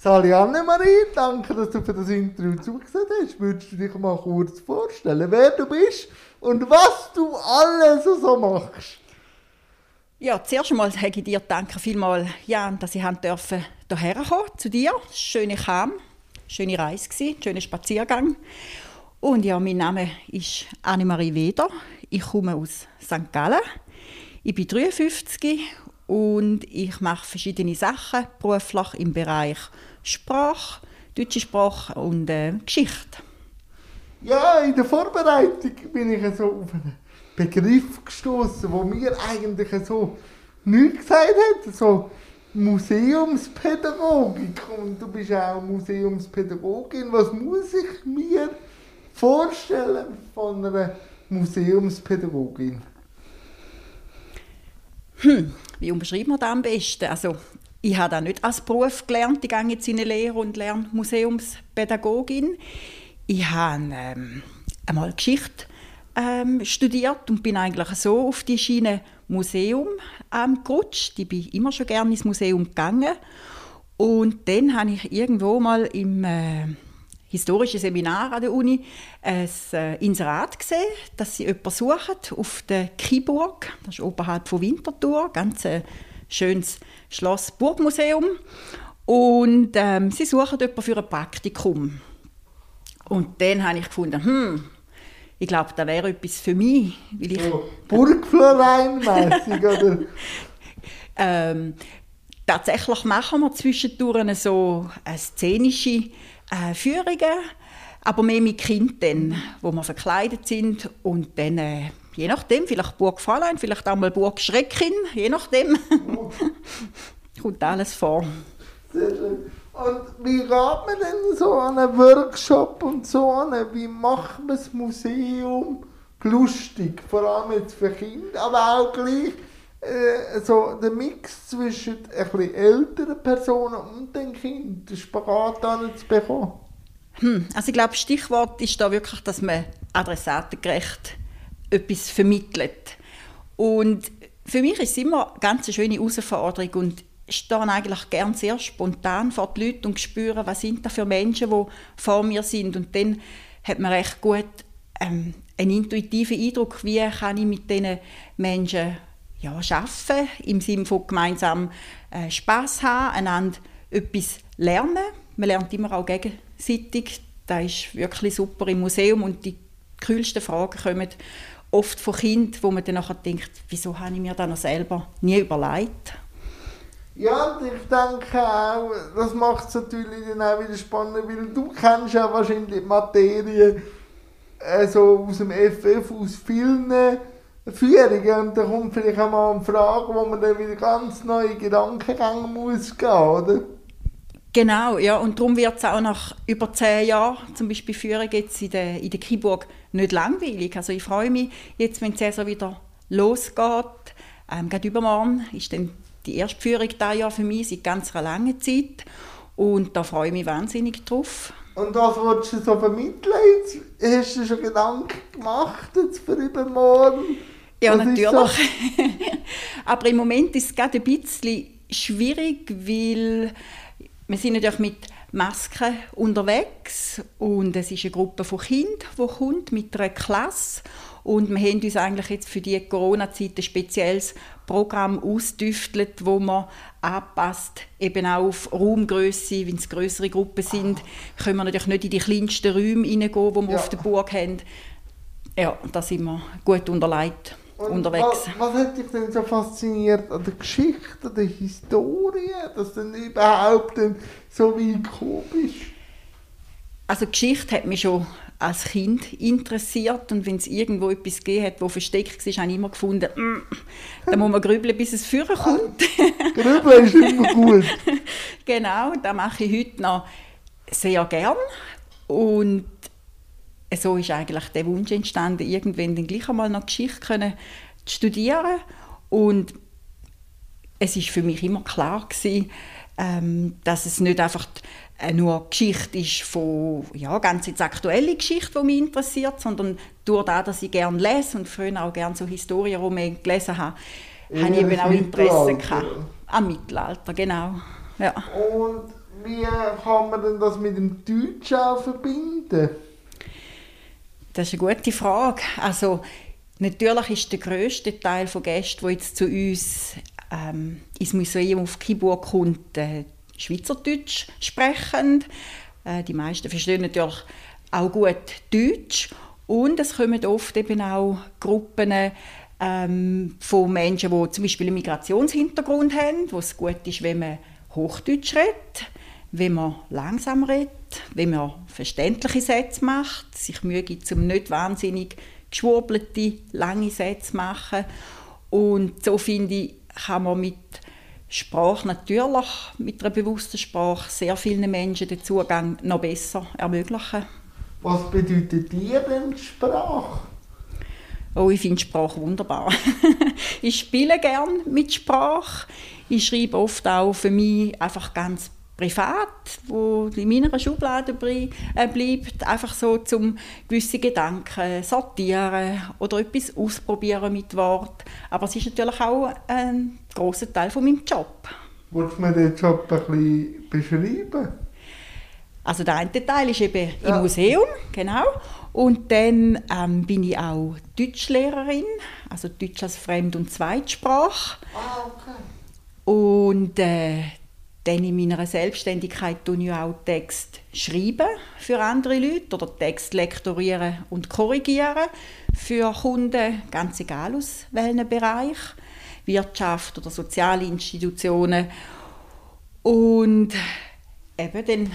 Sali Annemarie, danke, dass du für das Interview zugesehen hast. Würdest du dich mal kurz vorstellen, wer du bist und was du alles so machst? Ja, zuerst einmal sage ich dir danke vielmals, Jan, dass ich dürfen hierher kommen zu dir. Schöne Kam, schöne Reise schöner Spaziergang. Und ja, mein Name ist Annemarie Weder. Ich komme aus St. Gallen. Ich bin 53 und ich mache verschiedene Sachen beruflich im Bereich Sprache, deutsche Sprache und äh, Geschichte. Ja, in der Vorbereitung bin ich so auf einen Begriff gestoßen, wo mir eigentlich so nichts gesagt hat, so Museumspädagogik. Und du bist auch Museumspädagogin. Was muss ich mir vorstellen von einer Museumspädagogin? Hm, wie umschreiben wir das am besten? Also, ich habe das nicht als Beruf gelernt. Ich gehe jetzt in eine Lehre und lerne Museumspädagogin. Ich habe ähm, einmal Geschichte ähm, studiert und bin eigentlich so auf die Schiene Museum ähm, gerutscht. Ich bin immer schon gerne ins Museum gegangen. Und dann habe ich irgendwo mal im äh, historischen Seminar an der Uni ein äh, Inserat gesehen, dass sie jemanden suchen auf der Kiburg, das ist oberhalb von Winterthur, ganz ein schönes Schloss Burgmuseum. Und ähm, sie suchen jemanden für ein Praktikum. Und dann habe ich gefunden, hm, ich glaube, das wäre etwas für mich. Weil ich so, Burgflorein-mässig, oder? ähm, tatsächlich machen wir zwischendurch so szenische äh, Führungen, aber mehr mit Kindern, wo wir verkleidet sind und dann, äh, je nachdem, vielleicht Burg Fräulein, vielleicht auch mal Burg Schreckin, je nachdem, kommt alles vor. Sehr schön. Und wie geht man denn so an einen Workshop und so an? Wie macht man das Museum lustig? Vor allem jetzt für Kinder, aber auch gleich äh, so der Mix zwischen ein bisschen älteren Personen und den Kindern, den Spagat zu bekommen. Hm, also ich glaube, Stichwort ist da wirklich, dass man adressatengerecht etwas vermittelt. Und für mich ist es immer eine ganz schöne Herausforderung und stehe eigentlich gerne sehr spontan vor die Leute und spüre, was sind da für Menschen, die vor mir sind. Und dann hat man recht gut ähm, einen intuitiven Eindruck, wie kann ich mit diesen Menschen ja, arbeiten, im Sinne von gemeinsam äh, Spass haben, einander etwas lernen. Man lernt immer auch gegenseitig. Das ist wirklich super im Museum und die kühlsten Fragen kommen oft von Kindern, wo man dann nachher denkt, wieso habe ich mir das noch selber nie überlegt. Ja, ich denke auch, das macht es natürlich dann auch wieder spannend, weil du kennst ja wahrscheinlich die Materie äh, so aus dem FF, aus vielen Führungen und da kommt vielleicht auch mal eine Frage, wo man dann wieder ganz neue muss gehen, oder? Genau, ja, und darum wird es auch nach über zehn Jahren, zum Beispiel Führung jetzt in der, in der Kiburg, nicht langweilig. Also ich freue mich jetzt, wenn die Saison wieder losgeht. Ähm, gerade übermorgen ist dann die erste Führung dieses Jahr für mich seit ganz einer langen Zeit. Und da freue ich mich wahnsinnig drauf. Und was willst du so vermitteln? Hast du schon Gedanken gemacht jetzt für übermorgen? Ja, was natürlich. Aber im Moment ist es gerade ein bisschen schwierig, weil wir sind natürlich mit Masken unterwegs und es ist eine Gruppe von Kindern, die kommt mit einer Klasse und wir haben uns eigentlich jetzt für die Corona-Zeit ein spezielles Programm ausdüftelt, wo man anpasst, eben auch auf Raumgröße, wenn es größere Gruppen sind, können wir natürlich nicht in die kleinsten Räume hineingehen, die wir ja. auf der Burg haben. Ja, da sind wir gut unterlegt. Und unterwegs. Was, was hat dich denn so fasziniert an der Geschichte, an der Historie, dass du überhaupt so wie gekommen bist? Also Geschichte hat mich schon als Kind interessiert und wenn es irgendwo etwas gegeben hat, wo versteckt war, habe ich immer gefunden, mm, da muss man grübeln, bis es führen kommt. grübeln ist immer gut. genau, das mache ich heute noch sehr gern und so ist eigentlich der Wunsch entstanden, irgendwann dann gleich einmal noch Geschichte können zu studieren und es ist für mich immer klar gewesen, ähm, dass es nicht einfach äh, nur Geschichte ist von, ja, ganz jetzt aktuelle Geschichte, die mich interessiert, sondern durch das, dass ich gerne lese und früher auch gerne so Historienromane gelesen habe, ja, habe ich eben auch Interesse gehabt. Am Mittelalter, genau. Ja. Und wie kann man denn das mit dem Deutsch auch verbinden? Das ist eine gute Frage. Also, natürlich ist der grösste Teil der Gäste, die jetzt zu uns ähm, ins Museum auf Kiburg kommt, äh, Schweizerdeutsch sprechend. Äh, die meisten verstehen natürlich auch gut Deutsch. Und es kommen oft eben auch Gruppen ähm, von Menschen, die zum Beispiel einen Migrationshintergrund haben, wo es gut ist, wenn man Hochdeutsch redet, wenn man langsam redet, wenn man verständliche Sätze macht, sich Mühe gibt, um nicht wahnsinnig geschwurbelte, lange Sätze zu machen. Und so finde ich, kann man mit Sprache natürlich, mit einer bewussten Sprache, sehr vielen Menschen den Zugang noch besser ermöglichen. Was bedeutet dir denn Sprache? Oh, ich finde Sprache wunderbar. ich spiele gern mit Sprache. Ich schreibe oft auch für mich einfach ganz privat, wo in meiner Schublade äh, bleibt, einfach so zum gewisse Gedanken sortieren oder etwas ausprobieren mit Wort. Aber es ist natürlich auch ein großer Teil von meinem Job. Willst du mir den Job ein bisschen beschreiben? Also der eine Teil ist eben ja. im Museum, genau. Und dann ähm, bin ich auch Deutschlehrerin, also Deutsch als Fremd- und Zweitsprache. Ah, okay. Und äh, dann in meiner Selbstständigkeit tue ich auch Text schreiben für andere Leute oder Text lektorieren und korrigieren für Kunden, ganz egal aus welchem Bereich, Wirtschaft oder soziale Institutionen. Und eben dann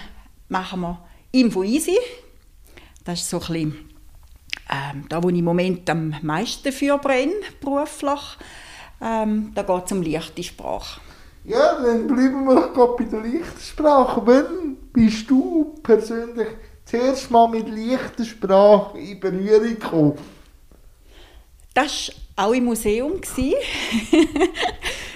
machen wir Info Easy. Das ist so ein bisschen, ähm, da, wo ich im Moment am meisten dafür brenne, beruflich. Ähm, da geht es um leichte Sprache. Ja, dann bleiben wir doch bei der Lichtsprache. Wann bist du persönlich zuerst mal mit leichter Sprache in Berührung gekommen? Das war auch im Museum.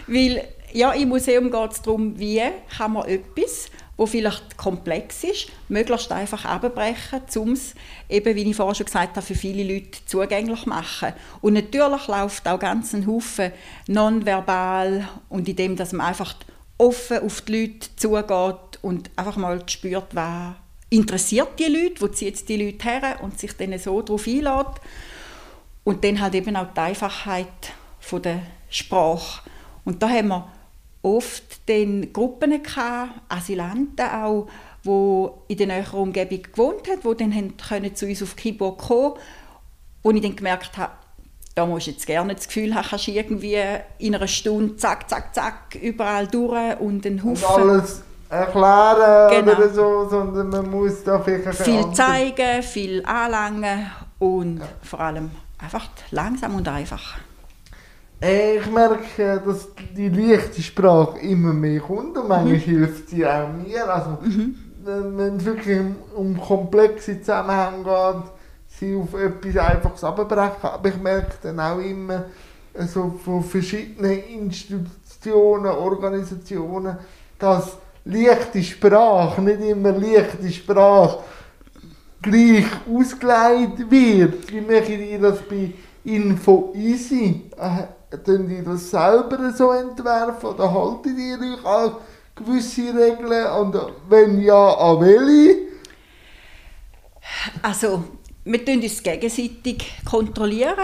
Weil ja, im Museum geht es darum, wie kann man etwas, wo vielleicht komplex ist, möglichst einfach abbrechen, um es, eben, wie ich vorhin schon gesagt habe, für viele Leute zugänglich zu machen. Und natürlich läuft auch ganz ein Haufen nonverbal und indem, dass man einfach offen auf die Leute zugeht und einfach mal spürt, was interessiert die Leute, wo zieht die Leute her und sich dann so darauf einlädt. Und dann halt eben auch die Einfachheit von der Sprache. Und da haben wir oft dann Gruppen gehabt, Asylanten auch, die in der näheren Umgebung gewohnt haben, die dann können zu uns auf Kiburg kommen wo ich dann gemerkt habe, da musst du jetzt gerne das Gefühl haben, kannst irgendwie in einer Stunde zack, zack, zack, überall durch und einen Haufen... Und alles erklären genau. oder so, sondern man muss da vielleicht... Viel zeigen, viel anlangen und ja. vor allem einfach langsam und einfach. Äh, ich merke, dass die leichte Sprache immer mehr kommt und manchmal mhm. hilft sie auch mir. Also, mhm. wenn es wirklich um komplexe Zusammenhänge geht, sie auf etwas Einfaches abbrechen. Aber ich merke dann auch immer also von verschiedenen Institutionen, Organisationen, dass leichte Sprache, nicht immer leichte Sprache, gleich ausgelegt wird. Wie mache ich das bei Info Easy? Äh, Tun die das selber so entwerfen oder halten die euch an gewisse Regeln? Und wenn ja, an welche? Also, wir kontrollieren uns gegenseitig. kontrollieren.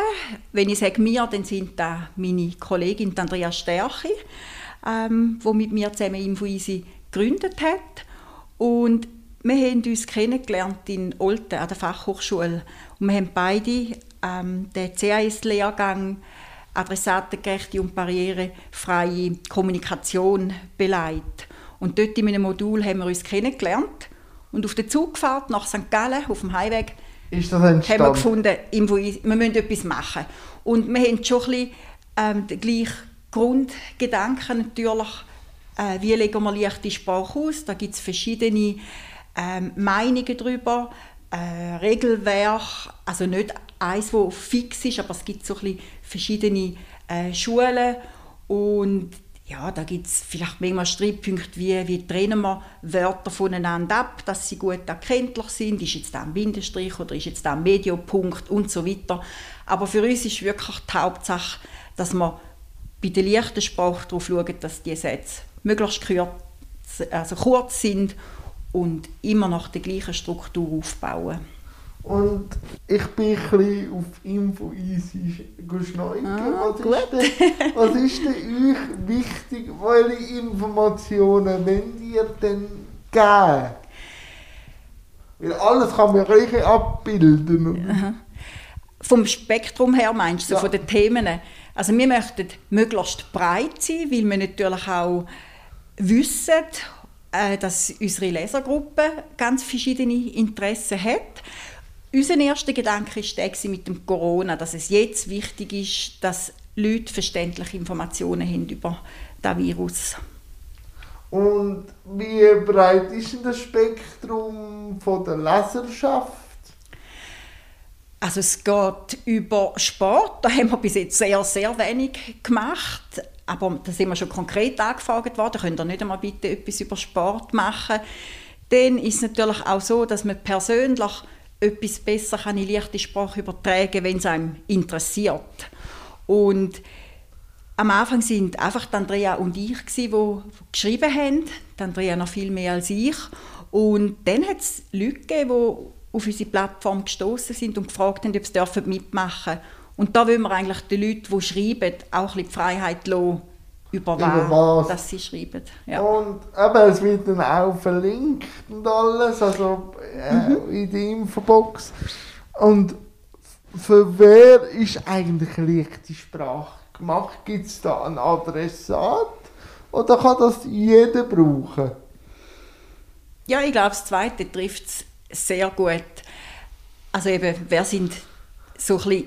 Wenn ich sage «mir», dann sind das meine Kollegin Andrea Stärchi, ähm, die mit mir zusammen InfoEasy gegründet hat. Und wir haben uns kennengelernt in Olten an der Fachhochschule. Und wir haben beide ähm, den CAS-Lehrgang adressatengerechte und barrierefreie Kommunikation beleidigt. Und dort in einem Modul haben wir uns kennengelernt. Und auf der Zugfahrt nach St. Gallen, auf dem Highway, haben wir gefunden, wir müssen etwas machen. Und wir haben schon ein bisschen, ähm, den gleichen Grundgedanken natürlich, äh, wie legen wir leichte Sprache aus. Da gibt es verschiedene ähm, Meinungen darüber, äh, Regelwerk, also nicht eins, das fix ist, aber es gibt so ein verschiedene äh, Schulen und ja, da gibt es vielleicht manchmal Streitpunkte, wie, wie trennen wir Wörter voneinander ab, dass sie gut erkenntlich sind, ist jetzt da ein Bindestrich oder ist jetzt da ein Mediopunkt und so weiter. Aber für uns ist wirklich die Hauptsache, dass wir bei der leichten Sprache darauf schauen, dass die Sätze möglichst kurz also kurz sind und immer nach der gleichen Struktur aufbauen. Und ich bin ein bisschen auf Info easy geschneuert. Ah, was, ist denn, was ist denn euch wichtig? Welche Informationen wollt ihr denn geben? Weil alles kann man gleich abbilden. Aha. Vom Spektrum her meinst du, Ja. von den Themen? Also wir möchten möglichst breit sein, weil wir natürlich auch wissen, dass unsere Lesergruppe ganz verschiedene Interessen hat. Unser erster Gedanke war mit dem Corona, dass es jetzt wichtig ist, dass Leute verständliche Informationen haben über das Virus. Und wie breit ist denn das Spektrum von der Leserschaft? Also es geht über Sport, da haben wir bis jetzt sehr, sehr wenig gemacht. Aber da sind wir schon konkret angefragt worden, könnt ihr nicht einmal bitte etwas über Sport machen. Dann ist es natürlich auch so, dass man persönlich etwas besser kann in leichte Sprache übertragen kann, wenn es einem interessiert. Und am Anfang sind einfach Andrea und ich, die geschrieben haben. Die Andrea noch viel mehr als ich. Und dann hat es Leute gegeben, die auf unsere Plattform gestoßen sind und gefragt haben, ob sie mitmachen dürfen. Und da wollen wir eigentlich den Leuten, die schreiben, auch ein die Freiheit lassen, über, Über was, dass sie schreiben. Ja. Und eben, es wird dann auch verlinkt und alles, also äh, in der Infobox. Und für wer ist eigentlich leichte Sprache gemacht? Gibt es da einen Adressat? Oder kann das jeder brauchen? Ja, ich glaube, das Zweite trifft es sehr gut. Also eben, wer sind so ein bisschen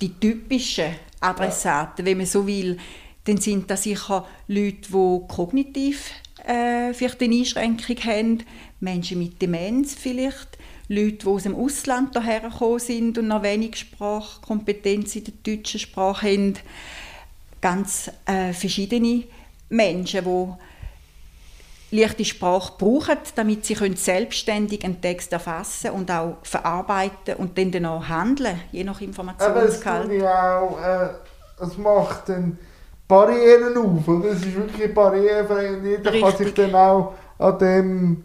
die typischen Adressaten, wenn man so will, dann sind das sicher Leute, die kognitiv äh, vielleicht eine Einschränkung haben, Menschen mit Demenz vielleicht, Leute, die aus dem Ausland hierher gekommen sind und noch wenig Sprachkompetenz in der deutschen Sprache haben. Ganz äh, verschiedene Menschen, die leichte Sprache brauchen, damit sie können selbstständig einen Text erfassen und auch verarbeiten und dann, auch handeln, je nach Aber es Informationsgehalt. tut ja auch, äh, es macht dann Barrieren auf. Und es ist wirklich barrierefrei und jeder kann Richtig. sich dann auch an dem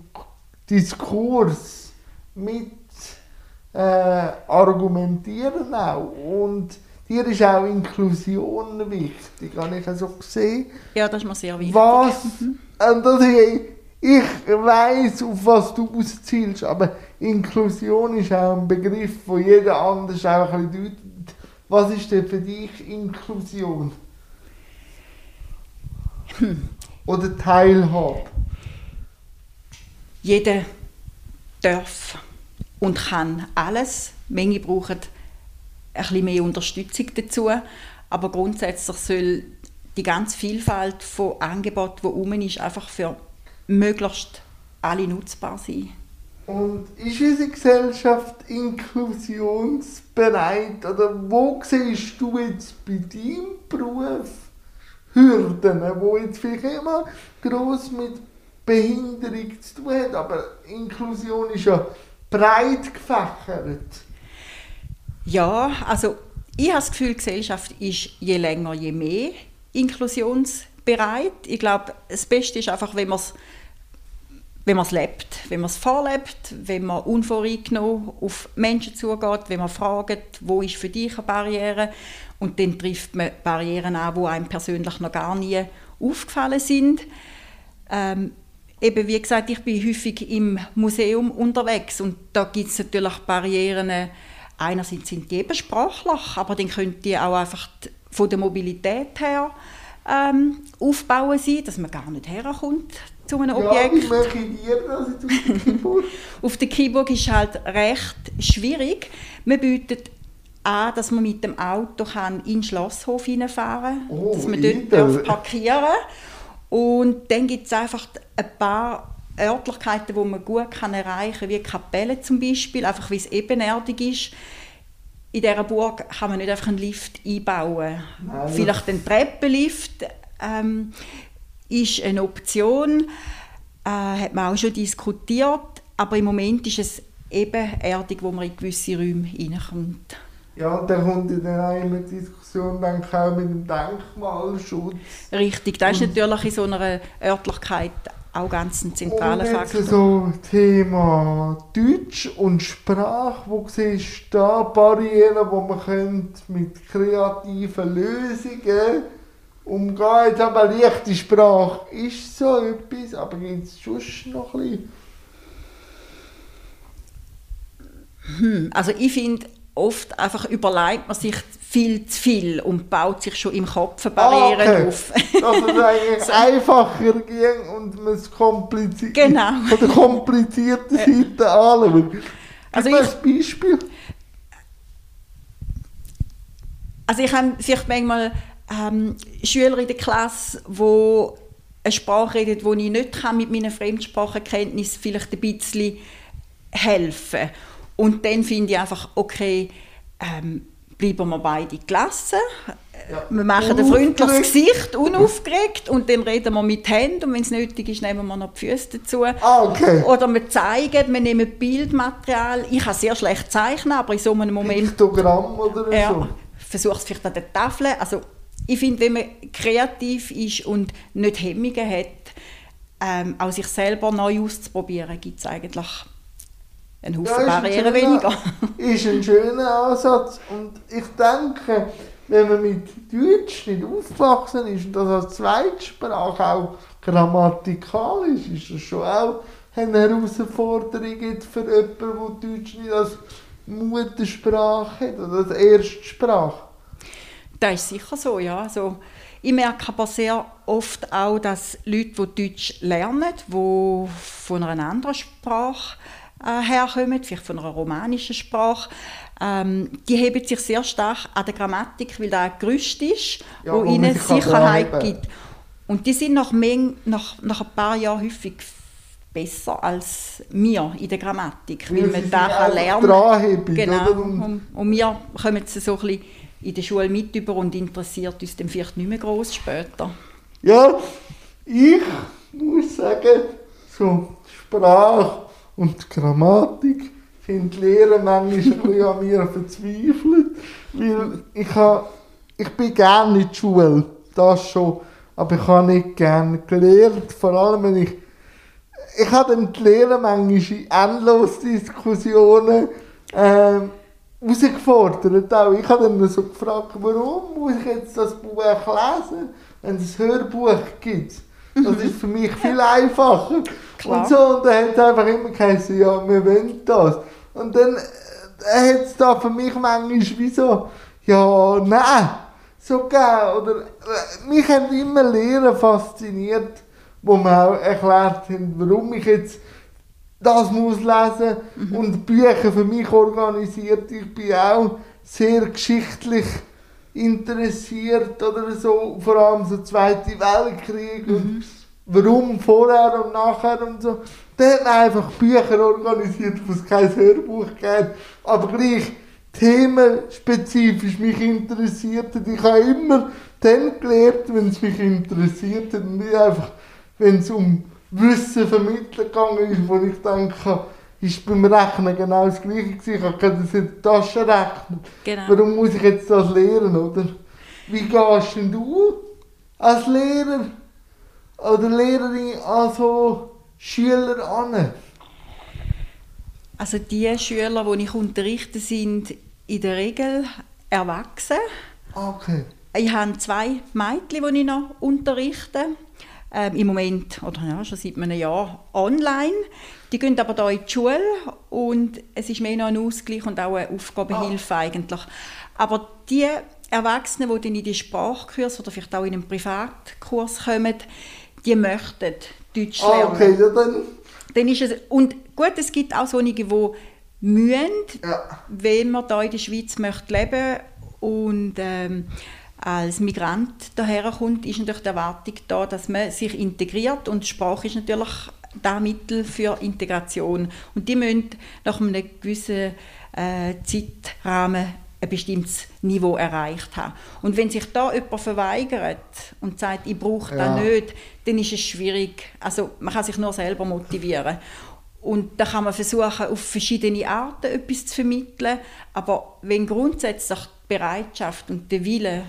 Diskurs mit äh, argumentieren auch. Und dir ist auch Inklusion wichtig, habe ich so gesehen. Ja, das ist mir sehr wichtig. Was, und das ich, ich weiss, auf was du auszielst, aber Inklusion ist auch ein Begriff, wo jeder anders auch ein bisschen deutet. Was ist denn für dich Inklusion? Oder Teilhabe? Jeder darf und kann alles. Manche brauchen ein bisschen mehr Unterstützung dazu, aber grundsätzlich soll die ganze Vielfalt von Angeboten, die rum ist, einfach für möglichst alle nutzbar sein. Und ist unsere Gesellschaft inklusionsbereit? Oder wo siehst du jetzt bei deinem Beruf Hürden, die jetzt vielleicht immer gross mit Behinderung zu tun haben? Aber Inklusion ist ja breit gefächert. Ja, also ich habe das Gefühl, die Gesellschaft ist je länger, je mehr inklusionsbereit. Ich glaube, das Beste ist einfach, wenn man es wenn man es lebt, wenn man es vorlebt, wenn man unvoreingenommen auf Menschen zugeht, wenn man fragt, wo ist für dich eine Barriere und dann trifft man Barrieren an, die einem persönlich noch gar nie aufgefallen sind. Ähm, eben wie gesagt, ich bin häufig im Museum unterwegs und da gibt es natürlich Barrieren. Einerseits sind die eben sprachlich, aber dann können die auch einfach d- von der Mobilität her ähm, aufbauen sein, dass man gar nicht herkommt zu einem Ja, Objekt. mache ich dir jetzt auf dem Keyboard? Auf der Keyboard ist halt recht schwierig. Man bietet an, dass man mit dem Auto kann in den Schlosshof hineinfahren kann, Oh, dass man dort edel. darf parkieren Und dann gibt es einfach ein paar Örtlichkeiten, wo man gut kann erreichen kann, wie Kapelle zum Beispiel, einfach weil es ebenerdig ist. In dieser Burg kann man nicht einfach einen Lift einbauen. Nein. Vielleicht ein Treppenlift ähm, ist eine Option, äh, hat man auch schon diskutiert, aber im Moment ist es ebenerdig, wo man in gewisse Räume hineinkommt. Ja, dann kommt dann auch immer Diskussion dann auch mit dem Denkmalschutz. Richtig, das ist natürlich in so einer Örtlichkeit auch ganz ein zentraler und Faktor. so Thema Deutsch und Sprache, wo siehst du da Barrieren, wo man könnte mit kreativen Lösungen umgehen? Jetzt aber leichte Sprache ist so etwas, aber gibt es sonst noch ein bisschen? Hm, Also ich finde, oft einfach überlegt man sich viel zu viel und baut sich schon im Kopf Barrieren okay. auf. Dass es eigentlich einfacher ging und man es kompliziert Genau. von der komplizierten Seite anschaut. Gib Also mir ein Beispiel. Also ich habe vielleicht manchmal ähm, Schüler in der Klasse, die eine Sprache reden, die ich nicht kann, mit meinen Fremdsprachenkenntnissen vielleicht ein bisschen helfen Und dann finde ich einfach, okay, ähm, bleiben wir beide gelassen. Ja. Wir machen ein freundliches. Gesicht, unaufgeregt, und dann reden wir mit Händen und wenn es nötig ist, nehmen wir noch die Füße dazu. Ah, okay. Oder wir zeigen, wir nehmen Bildmaterial. Ich kann sehr schlecht zeichnen, aber in so einem Moment Piktogramm oder ja, so. versucht es vielleicht an der Tafel. Also ich finde, wenn man kreativ ist und nicht Hemmungen hat, ähm, auch sich selber neu auszuprobieren, gibt es eigentlich einen Haufen ist ein Barrieren schöner- weniger. ist ein schöner Ansatz. Und ich denke, wenn man mit Deutsch nicht aufgewachsen ist und das als Zweitsprache auch grammatikalisch ist, das schon auch eine Herausforderung für jemanden, der Deutsch nicht als Muttersprache hat oder als Erstsprache. Das ist sicher so, ja. Also, ich merke aber sehr oft auch, dass Leute, die Deutsch lernen, die von einer anderen Sprache äh, herkommen, vielleicht von einer romanischen Sprache, ähm, die heben sich sehr stark an der Grammatik, weil da ein Gerüst ist, Ja, wo ihnen sich kann Sicherheit gibt. Und die sind nach, Meng, nach, nach ein paar Jahren häufig besser als wir in der Grammatik, weil Weil man da kann lernen dranheben, Genau. Und- Und, wir kommen jetzt so ein bisschen in der Schule mit über und interessiert uns dann vielleicht nicht mehr groß später. Ja, ich muss sagen, so Sprache und Grammatik sind die Lehrer manchmal ein an mir verzweifelt, weil ich, ha, ich bin gerne in der Schule, das schon, aber ich habe nicht gerne gelernt, vor allem wenn ich ich habe dann die Lehrer manchmal in endlos Diskussionen ähm, herausgefordert. Auch. Ich habe dann so gefragt, warum muss ich jetzt das Buch lesen, wenn es ein Hörbuch gibt. Das ist für mich viel einfacher. Klar. Und so, und dann hat es einfach immer geheißen, ja, wir wollen das. Und dann äh, hat es da für mich manchmal wie so, ja, nein, so gegeben. Oder, äh, mich haben immer Lehrer fasziniert, wo mir auch erklärt haben, warum ich jetzt das muss lesen und Bücher für mich organisiert. Ich bin auch sehr geschichtlich interessiert oder so, vor allem so Zweite Weltkrieg und warum vorher und nachher und so. Da hat einfach Bücher organisiert, wo es kein Hörbuch gibt, aber gleich themenspezifisch mich interessiert hat. Ich habe immer dann gelernt, wenn es mich interessiert hat und nicht einfach, wenn es um Wissen vermitteln gegangen ist, wo ich denke, ist beim Rechnen genau das Gleiche gewesen. Ich habe das in der Tasche rechnen. Genau. Warum muss ich jetzt das lernen, oder? Wie gehst denn du als Lehrer oder Lehrerin an so Schüler an? Also die Schüler, die ich unterrichte, sind in der Regel erwachsen. Okay. Ich habe zwei Mädchen, die ich noch unterrichte. Ähm, Im Moment, oder ja, schon seit einem Jahr, online. Die gehen aber hier in die Schule und es ist mehr noch ein Ausgleich und auch eine Aufgabenhilfe eigentlich. Aber die Erwachsenen, die dann in die Sprachkurs oder vielleicht auch in einen Privatkurs kommen, die möchten Deutsch Ah, lernen. okay, ja, dann. Dann ist es, und gut, es gibt auch solche, die mühen, Ja. wenn man hier in der Schweiz möchte leben und ähm, als Migrant daherkommt, ist natürlich die Erwartung da, dass man sich integriert und Sprache ist natürlich das Mittel für Integration. Und die müssen nach einem gewissen äh, Zeitrahmen ein bestimmtes Niveau erreicht haben. Und wenn sich da jemand verweigert und sagt, ich brauche Ja. das nicht, dann ist es schwierig. Also man kann sich nur selber motivieren. Und da kann man versuchen, auf verschiedene Arten etwas zu vermitteln. Aber wenn grundsätzlich die Bereitschaft und der Wille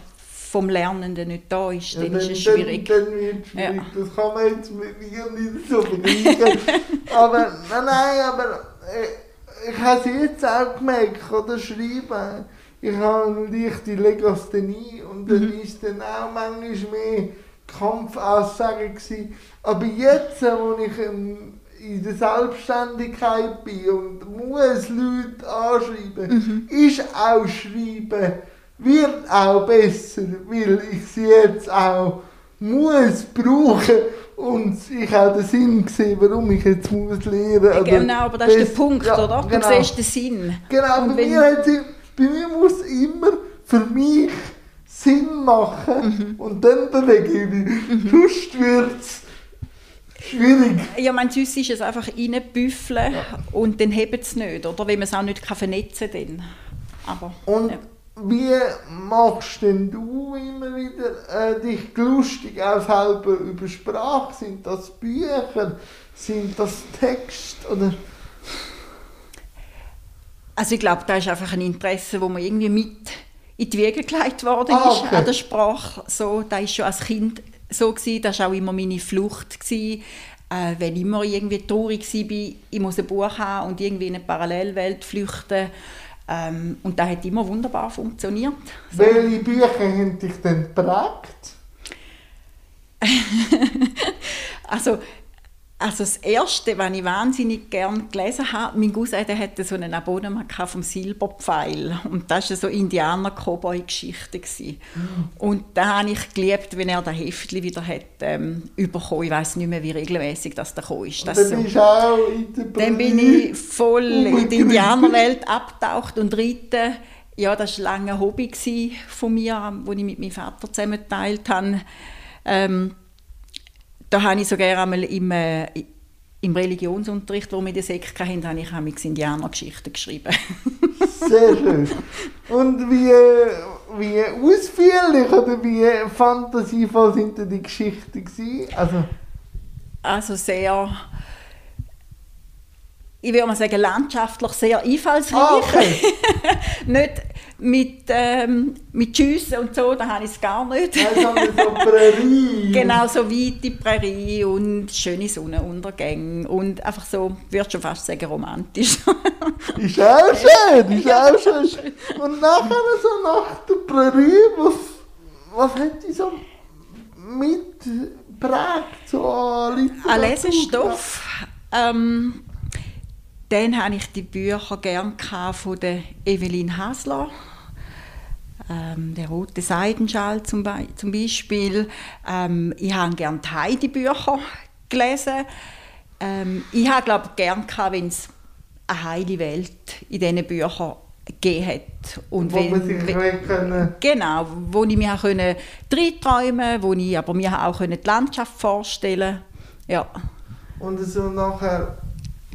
vom Lernenden nicht da ist, Ja, dann, ist es schwierig. Dann, dann wird es schwierig. Ja. Das kann man jetzt mit mir nicht so vergleichen. aber nein, nein, aber äh, ich habe es jetzt auch gemerkt, oder schreiben. Ich habe eine leichte Legasthenie und dann Mhm. ist dann auch manchmal mehr Kampfaussage gewesen. Aber jetzt, äh, wo ich ähm, in der Selbstständigkeit bin und muss Leute anschreiben, Mhm. ist auch Schreiben wird auch besser, weil ich sie jetzt auch muss brauchen und ich auch den Sinn sehe, warum ich jetzt muss lernen. oder Genau, aber das ist der Punkt, ja, oder? Du Genau, siehst den Sinn. genau Und bei, mir hat sie, bei mir muss immer für mich Sinn machen Mhm. und dann bewege ich mich. Sonst wird es schwierig. Ja, man sonst ist es einfach reinbüffeln und dann hebt es nicht, oder? Wenn man es auch nicht kann vernetzen kann. Aber, Und ja. Wie machst denn du immer wieder äh, dich lustig auch selber über Sprache? Sind das Bücher? Sind das Texte? Oder? Also ich glaube, da ist einfach ein Interesse, wo man irgendwie mit in die Wiege gelegt worden Ah, ist okay. an der Sprache. So, da ist schon als Kind so gewesen. Das war auch immer meine Flucht gewesen. Äh, wenn ich immer irgendwie traurig war, ich muss ein Buch haben und irgendwie in eine Parallelwelt flüchten. Ähm, und das hat immer wunderbar funktioniert. So. Welche Bücher haben dich denn geprägt? Also, also das Erste, was ich wahnsinnig gern gelesen habe, mein Cousin der hatte so einen Abonnement vom Silberpfeil und das war so Indianer-Cowboy-Geschichte. gewesen. Und da habe ich geliebt, wenn er das Heftchen wieder hat, ähm, bekommen. Ich weiß nicht mehr, wie regelmäßig das da gekommen ist. Das dann so. auch in der Dann bin ich voll in die. Indianerwelt abgetaucht und reiten. Ja, das war lange ein Hobby von mir, das ich mit meinem Vater zusammen geteilt habe. Ähm, da habe ich sogar einmal im, äh, im Religionsunterricht, wo wir die Sek hatten, habe ich manchmal Indianergeschichten geschrieben. Sehr schön. Und wie, wie ausführlich oder wie fantasievoll sind denn die Geschichten gewesen? Also, Also sehr, ich würde mal sagen, landschaftlich sehr einfallsreich. ah, okay. nicht mit, ähm, mit Schiessen und so, da habe ich es gar nicht. Also so Prärie. Genau, so weite Prärie und schöne Sonnenuntergänge und einfach so, ich würde schon fast sagen, romantisch. Ist auch schön, ist auch schön. Und nachher so nach der Prärie, was, was hat die so mitgeprägt? So? Ein Lesestoff. Ähm, dann hatte ich die Bücher gerne von der Evelyn Hasler. Ähm, der rote Seidenschal zum, Be zum Beispiel. Ähm, ich habe gerne die Heidi-Bücher gelesen. Ähm, ich habe glaube gerne gehabt, wenn es eine heile Welt in diesen Büchern gegeben hat. Und Wo man wenn- sich wenn- wenn, können. Genau, wo ich mir auch können reinträumen konnte, wo ich aber mir auch können die Landschaft vorstellen Ja. Und so nachher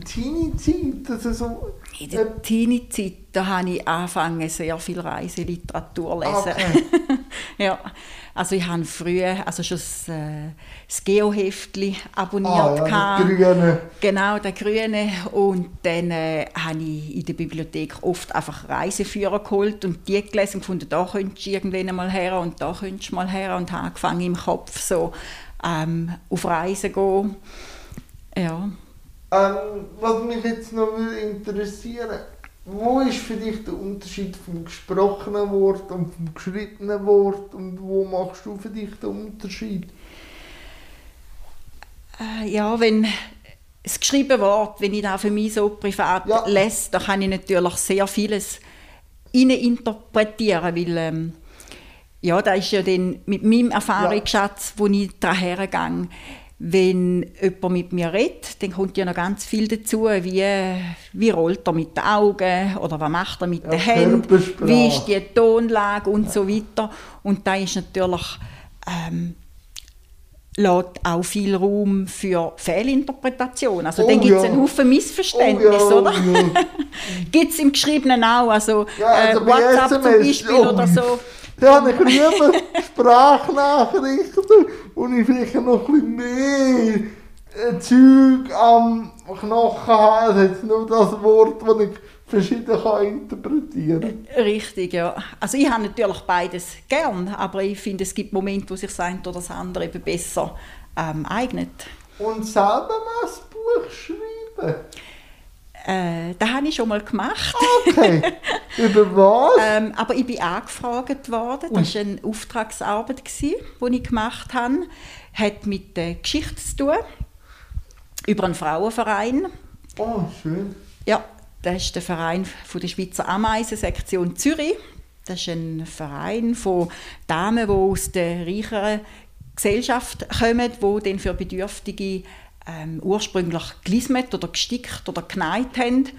Teenie-Zeit, also so... In der Teenie-Zeit da habe ich angefangen, sehr viel Reiseliteratur zu lesen. Okay. ja. Also ich habe früher also schon das, äh, das Geo-Heftchen abonniert. Ah, ja, das Grüne. Genau, der Grüne. Und dann äh, habe ich in der Bibliothek oft einfach Reiseführer geholt und die gelesen und gefunden, da könntest du irgendwann mal her und da könntest du mal her und habe angefangen im Kopf so ähm, auf Reisen zu gehen. Ja. Ähm, was mich jetzt noch interessieren wo ist für dich der Unterschied vom gesprochenen Wort und vom geschriebenen Wort und wo machst du für dich den Unterschied? Äh, ja, wenn das geschriebene Wort, wenn ich das für mich so privat Ja. lese, da kann ich natürlich sehr vieles interpretieren, weil ähm, ja, da ist ja dann mit meinem Erfahrungsschatz, wo ich daran hergehe, wenn jemand mit mir redet, dann kommt ja noch ganz viel dazu, wie, wie rollt er mit den Augen oder was macht er mit Ja, den Händen, wie ist die Tonlage und so weiter. Und da ist natürlich ähm, lässt auch viel Raum für Fehlinterpretation. Also Oh dann gibt es ja. einen Haufen Missverständnis, Oh ja, oder? ja. gibt es im Geschriebenen auch, also, Ja, also äh, WhatsApp zum SMS, Beispiel oh. oder so. Da habe ich lieber Sprachnachrichten, wo ich vielleicht noch ein bisschen mehr äh, Zeug am Knochen haben, es hat nur das Wort, das ich verschieden kann interpretieren Richtig, ja. Also ich habe natürlich beides gern, aber ich finde, es gibt Momente, wo sich das eine oder das andere eben besser ähm, eignet. Und selber mal ein Buch schreiben? Äh, das habe ich schon mal gemacht. Okay. Über was? ähm, aber ich bin angefragt worden. Das war eine Auftragsarbeit, die ich gemacht habe. Hat mit der Geschichte zu tun. Über einen Frauenverein. Oh, schön. Ja, das ist der Verein von der Schweizer Ameisensektion Zürich. Das ist ein Verein von Damen, die aus der reicheren Gesellschaft kommen, die dann für Bedürftige ähm, ursprünglich gelismet oder gestickt oder geneigt haben.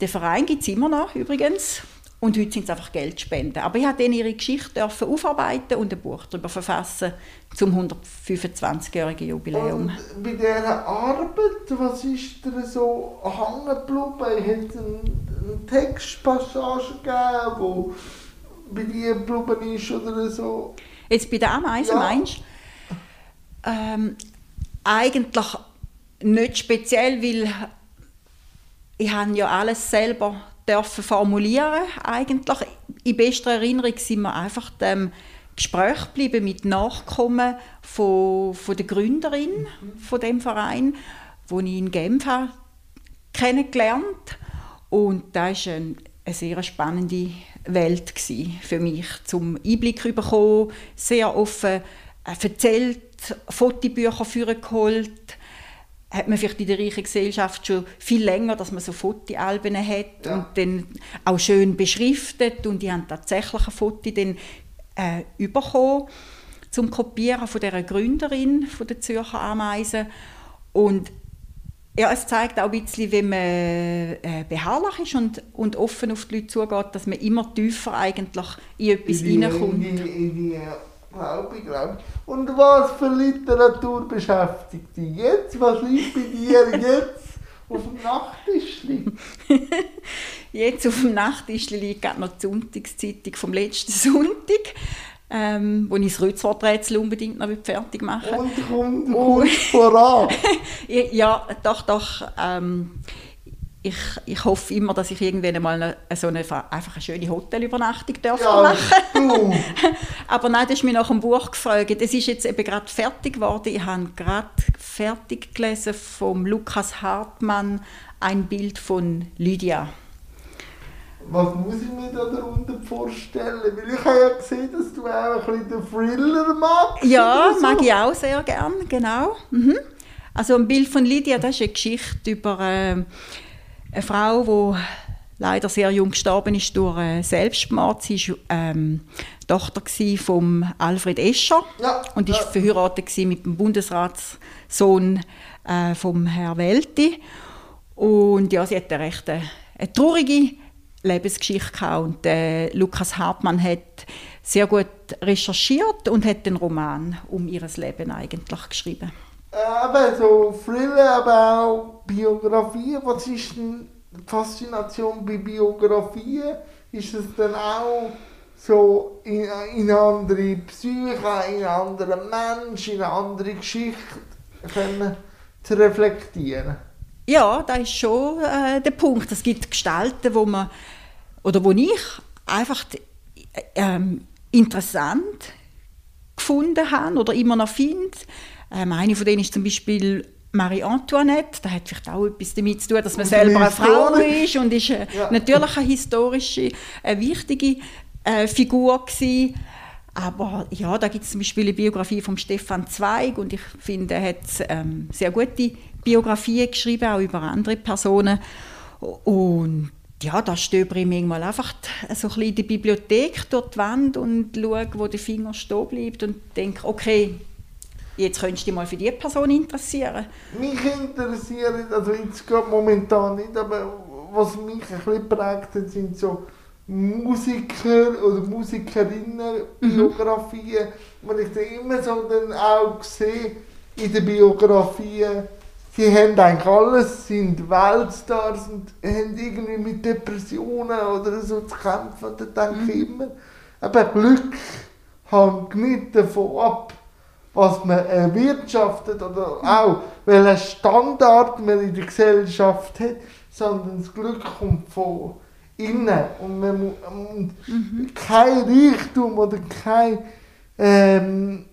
Den Verein gibt es immer noch übrigens. Und heute sind es einfach Geldspenden. Aber ich durfte dann ihre Geschichte aufarbeiten und ein Buch darüber verfassen zum 125-jährigen Jubiläum. Und bei dieser Arbeit, was ist dir so hängen geblieben? Hat es eine, Textpassage gegeben, wo bei dir geblieben ist oder so? Jetzt bei der Ameisen, ja. meinst du? Ähm, eigentlich nicht speziell, weil ich habe ja alles selber dürfen formulieren eigentlich. In bester Erinnerung sind wir einfach dem Gespräch geblieben mit Nachkommen von, von der Gründerin von dem Verein, wo ich in Genf habe kennengelernt und das war eine, eine sehr spannende Welt für mich, zum Einblick zu bekommen, sehr offen äh, erzählt, Fotobücher geholt, hat man vielleicht in der reichen Gesellschaft schon viel länger, dass man so Fotoalben hat ja. und dann auch schön beschriftet und die haben tatsächlich ein Foto dann äh, bekommen zum Kopieren von der Gründerin von der Zürcher Ameisen und ja, es zeigt auch ein bisschen, wenn man äh, beharrlich ist und, und offen auf die Leute zugeht, dass man immer tiefer eigentlich in etwas in reinkommt. In die, in die Glaube ich, glaube ich. Und was für Literatur beschäftigt dich jetzt? Was liegt bei dir jetzt auf dem Nachttischli? jetzt auf dem Nachttischli liegt gerade noch die Sonntagszeitung vom letzten Sonntag. Ähm, wo ich das Rützworträtsel unbedingt noch fertig machen will. Und kommt kurz voran. ja, doch, doch. Ähm, ich, ich hoffe immer, dass ich irgendwann einmal eine, so eine, einfach eine schöne Hotelübernachtung darf ja, machen Aber nein, das ist mir nach dem Buch gefragt. Es ist jetzt eben gerade fertig geworden. Ich habe gerade fertig gelesen vom Lukas Hartmann ein Bild von Lydia. Was muss ich mir da darunter vorstellen? Weil ich habe ja gesehen, dass du auch ein bisschen den Thriller magst. Ja, so. mag ich auch sehr gern, genau. Mhm. Also ein Bild von Lydia, das ist eine Geschichte über... Äh, eine Frau, die leider sehr jung gestorben ist durch äh, Selbstmord. Sie war ähm, Tochter von Alfred Escher ja, und ist ja. verheiratet mit dem Bundesratssohn äh, vom Herrn Welti. Und ja, sie hatte eine recht eine, eine traurige Lebensgeschichte gehabt. Und äh, Lukas Hartmann hat sehr gut recherchiert und hat den Roman um ihr Leben eigentlich geschrieben. Eben so Thriller, aber auch Biografien. Was ist denn Faszination bei Biografien? Ist es dann auch so in, in eine andere Psyche, in einen anderen Mensch, in eine andere Geschichte können, zu reflektieren? Ja, das ist schon äh, der Punkt. Es gibt Gestalten, wo man oder wo ich einfach äh, interessant gefunden habe oder immer noch finde ähm, eine von denen ist zum Beispiel Marie Antoinette, das hat vielleicht auch etwas damit zu tun, dass man selber eine Frau ist und ist äh, ja. natürlich eine historische, eine wichtige äh, Figur gewesen. Aber ja, da gibt es zum Beispiel eine Biografie von Stefan Zweig und ich finde, er hat ähm, sehr gute Biografien geschrieben, auch über andere Personen. Und ja, da stöbere ich manchmal einfach so ein bisschen in die Bibliothek durch die Wand und schaue, wo der Finger stehen bleibt und denke, okay, jetzt könntest du dich mal für diese Person interessieren. Mich interessiert, also jetzt gerade momentan nicht, aber was mich ein bisschen prägt hat, sind so Musiker oder Musikerinnen mhm. Biografien, mhm. wo ich dann immer so dann auch sehe in den Biografien, sie haben eigentlich alles, sind Weltstars und haben irgendwie mit Depressionen oder so zu kämpfen. Und dann denke mhm. ich immer, aber Glück hängt nicht davon ab, was man erwirtschaftet oder auch welchen Standard man in der Gesellschaft hat, sondern das Glück kommt von innen und man muss und kein Reichtum oder keine ähm,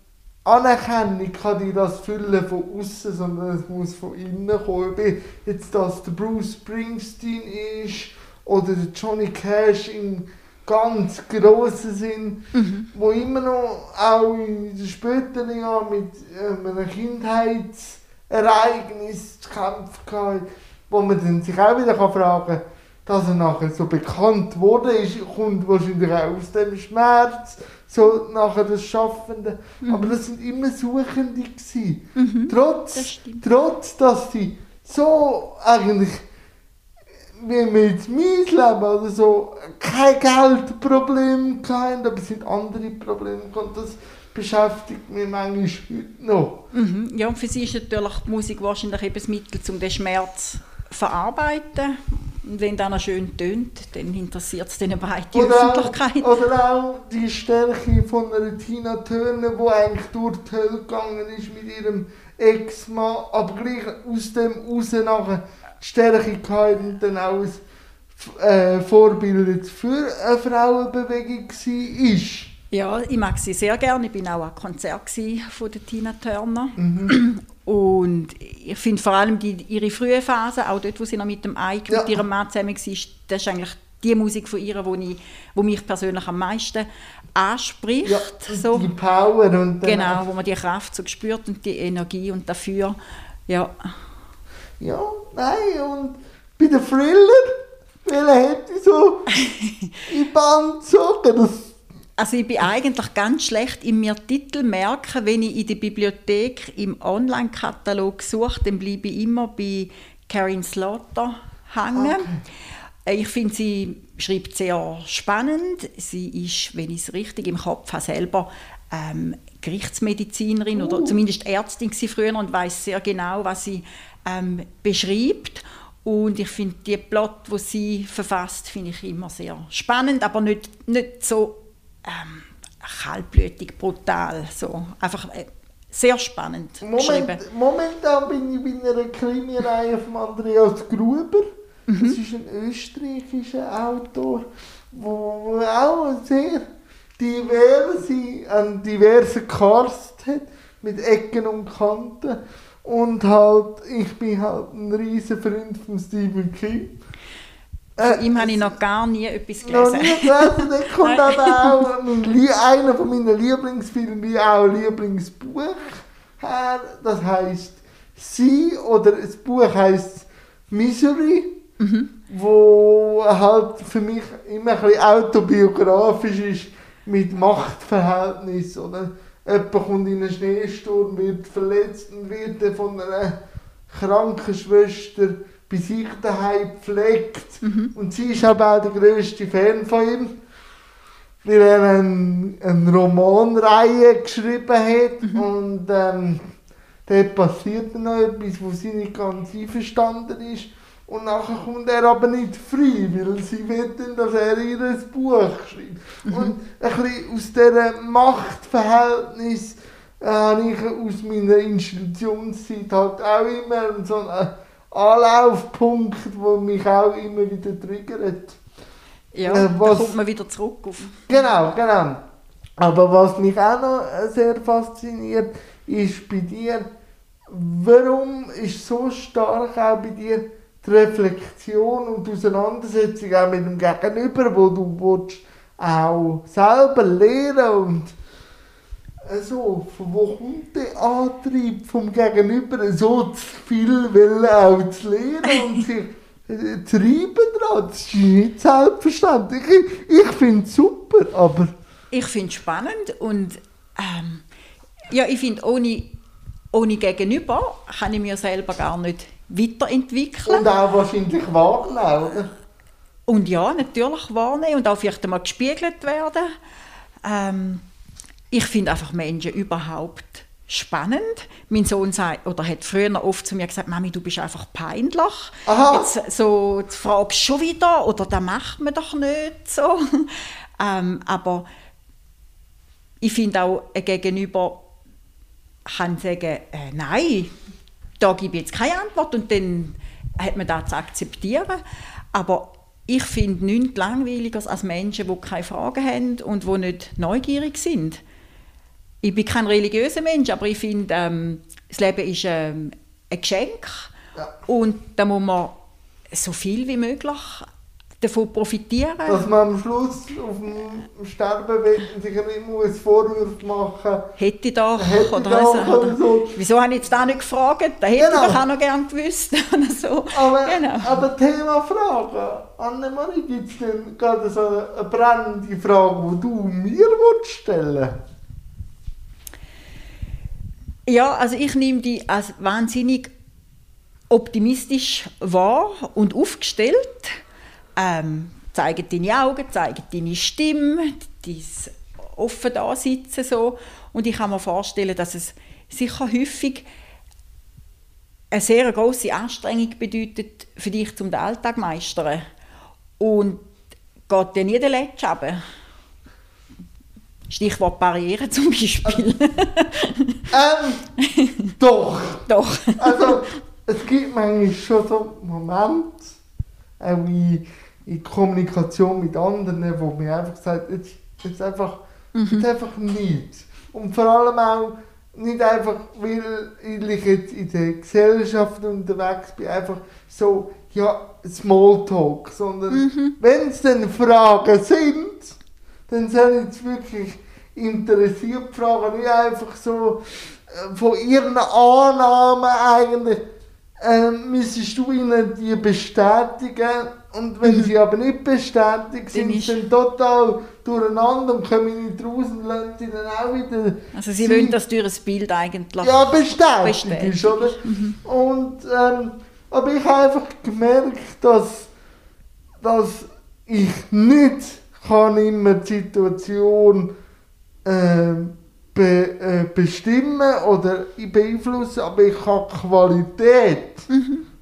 Anerkennung kann dir das füllen von außen, sondern es muss von innen kommen. Ob jetzt das der Bruce Springsteen ist oder der Johnny Cash im ganz grossen Sinn, wo immer noch auch in den späteren Jahren mit ähm, einem Kindheitsereignis zu kämpfen hatte, wo man dann sich auch wieder fragen kann, dass er nachher so bekannt wurde, ist, kommt wahrscheinlich auch aus dem Schmerz, so nachher das Schaffende. Aber das sind immer Suchende gewesen. Mhm. Trotz, das stimmt. trotz, dass sie so eigentlich wie mit mein Leben oder so kein Geldproblem hatten, aber es sind andere Probleme und das beschäftigt mich manchmal heute noch. Mhm. Ja, und für sie ist natürlich die Musik wahrscheinlich eben das Mittel, um den Schmerz zu verarbeiten. Und wenn noch schön tönt, dann interessiert es dann beide die Öffentlichkeit. Auch, oder auch die Stärke von einer Tina Turner, die eigentlich durch die Hölle gegangen ist mit ihrem Ex-Mann, aber gleich aus dem raus nachher Stärke gehabt und dann auch ein äh, Vorbild für eine Frauenbewegung war. Ja, ich mag sie sehr gerne. Ich bin auch am Konzert von der Tina Turner. Mhm. Und ich finde vor allem die, ihre frühe Phase, auch dort, wo sie noch mit dem Ike, Ja. mit ihrem Mann zusammen war, das ist eigentlich die Musik von ihr, die ich, wo mich persönlich am meisten anspricht. Ja, so. die Power und Genau, wo man die Kraft so spürt und die Energie und dafür, ja. Ja, nein, und bei den Thriller, welchen hätte ich so in Band gezogen? Also ich bin eigentlich ganz schlecht in mir Titel merken, wenn ich in der Bibliothek im Online-Katalog suche, dann bleibe ich immer bei Karin Slaughter hängen. Äh, Ich finde, sie schreibt sehr spannend. Sie ist, wenn ich es richtig im Kopf habe, selber ähm, Gerichtsmedizinerin oder zumindest Ärztin gewesen früher und weiß sehr genau, was sie ähm, beschreibt. Und ich finde die Plot, wo sie verfasst, finde ich immer sehr spannend, aber nicht, nicht so ähm, kaltblütig, brutal. So. Einfach äh, sehr spannend. Moment, momentan bin ich bei einer Krimireihe von Andreas Gruber. Das ist ein österreichischer Autor, wo auch sehr diverse, einen diversen Cast hat, mit Ecken und Kanten. Und halt, ich bin halt ein riesen Freund von Stephen King. Von ihm habe ich noch gar nie etwas Noch gelesen. nie gelesen, der kommt aber auch mein einer von meinen Lieblingsfilmen, wie auch Lieblingsbuch her. Das heißt Sie oder das Buch heißt Misery, wo halt für mich immer ein bisschen autobiografisch ist mit Machtverhältnis oder jemand kommt in einen Schneesturm, wird verletzt und wird von einer Krankenschwester bei sich daheim gepflegt. Und sie ist aber auch der grösste Fan von ihm, weil er eine, eine Romanreihe geschrieben hat. Und ähm, dort passiert dann noch etwas, wo sie nicht ganz einverstanden ist. Und nachher kommt er aber nicht frei, weil sie will dann, dass er ihr ein Buch schreibt. Und ein bisschen aus diesem Machtverhältnis äh, habe ich aus meiner Institutionszeit halt auch immer so einen Anlaufpunkt, der mich auch immer wieder triggert. Ja, Äh, da was- kommt man wieder zurück auf. Genau, genau. Aber was mich auch noch äh, sehr fasziniert, ist bei dir, warum ist so stark auch bei dir die Reflexion und die Auseinandersetzung auch mit dem Gegenüber, wo du willst, auch selber lernen und so, von wo kommt der Antrieb vom Gegenüber, so zu viel wollen auch zu lernen und sich äh, treiben dran? Das ist nicht selbstverständlich. Ich, ich finde es super, aber... Ich finde es spannend und ähm, ja, ich finde, ohne, ohne Gegenüber kann ich mir selber gar nicht weiterentwickeln. Und auch wahrscheinlich wahrnehmen, oder? Und ja, natürlich wahrnehmen und auch vielleicht einmal gespiegelt werden. Ähm, ich finde einfach Menschen überhaupt spannend. Mein Sohn sagt, oder hat früher oft zu mir gesagt, Mami, du bist einfach peinlich. Aha. Jetzt so, du fragst schon wieder, oder das macht man doch nicht so. ähm, aber ich finde auch ein Gegenüber kann sagen, äh, nein, da gebe ich jetzt keine Antwort und dann hat man das zu akzeptieren. Aber ich finde nichts langweiliger als Menschen, die keine Fragen haben und die nicht neugierig sind. Ich bin kein religiöser Mensch, aber ich finde, ähm, das Leben ist ähm, ein Geschenk Ja. und da muss man so viel wie möglich davon profitieren. Dass man am Schluss auf dem Sterbebett sich nicht muss Vorwürfe machen Hätte ich doch, Hätte oder, doch, also, oder so. Wieso habe ich jetzt da nicht gefragt? Da hätte Genau. ich doch auch noch gerne gewusst. so. Aber, genau. aber Thema Fragen. Annemarie, gibt es denn gerade so eine brennende Frage, die du mir willst stellen Ja, also ich nehme die als wahnsinnig optimistisch wahr und aufgestellt. Ähm, zeigen deine Augen, zeigen deine Stimme, dein offen da sitzen so. Und ich kann mir vorstellen, dass es sicher häufig eine sehr große Anstrengung bedeutet für dich, um den Alltag zu meistern. Und geht dir nie der Letsch runter? Stichwort Barriere zum Beispiel. Ähm, doch. Doch. Also, es gibt manchmal schon so Momente, auch in, in Kommunikation mit anderen, wo mir einfach sagt, jetzt, jetzt, einfach, jetzt einfach nicht. Und vor allem auch nicht einfach, weil ich jetzt in der Gesellschaft unterwegs bin, einfach so, ja, Smalltalk, sondern wenn es dann Fragen sind, dann sollen sie wirklich interessiert fragen, nicht einfach so äh, von ihren Annahmen eigentlich, äh, müsstest du ihnen die bestätigen und wenn sie aber nicht bestätigt sind, sind total durcheinander und kommen nicht raus und lassen sie dann auch wieder Also sie sie- wollen das durch ein Bild eigentlich. ja, bestätigt ist, oder? Und, ähm, aber ich habe einfach gemerkt, dass, dass ich nicht kann immer die Situation ähm, be, äh, bestimmen oder beeinflussen, aber ich die Qualität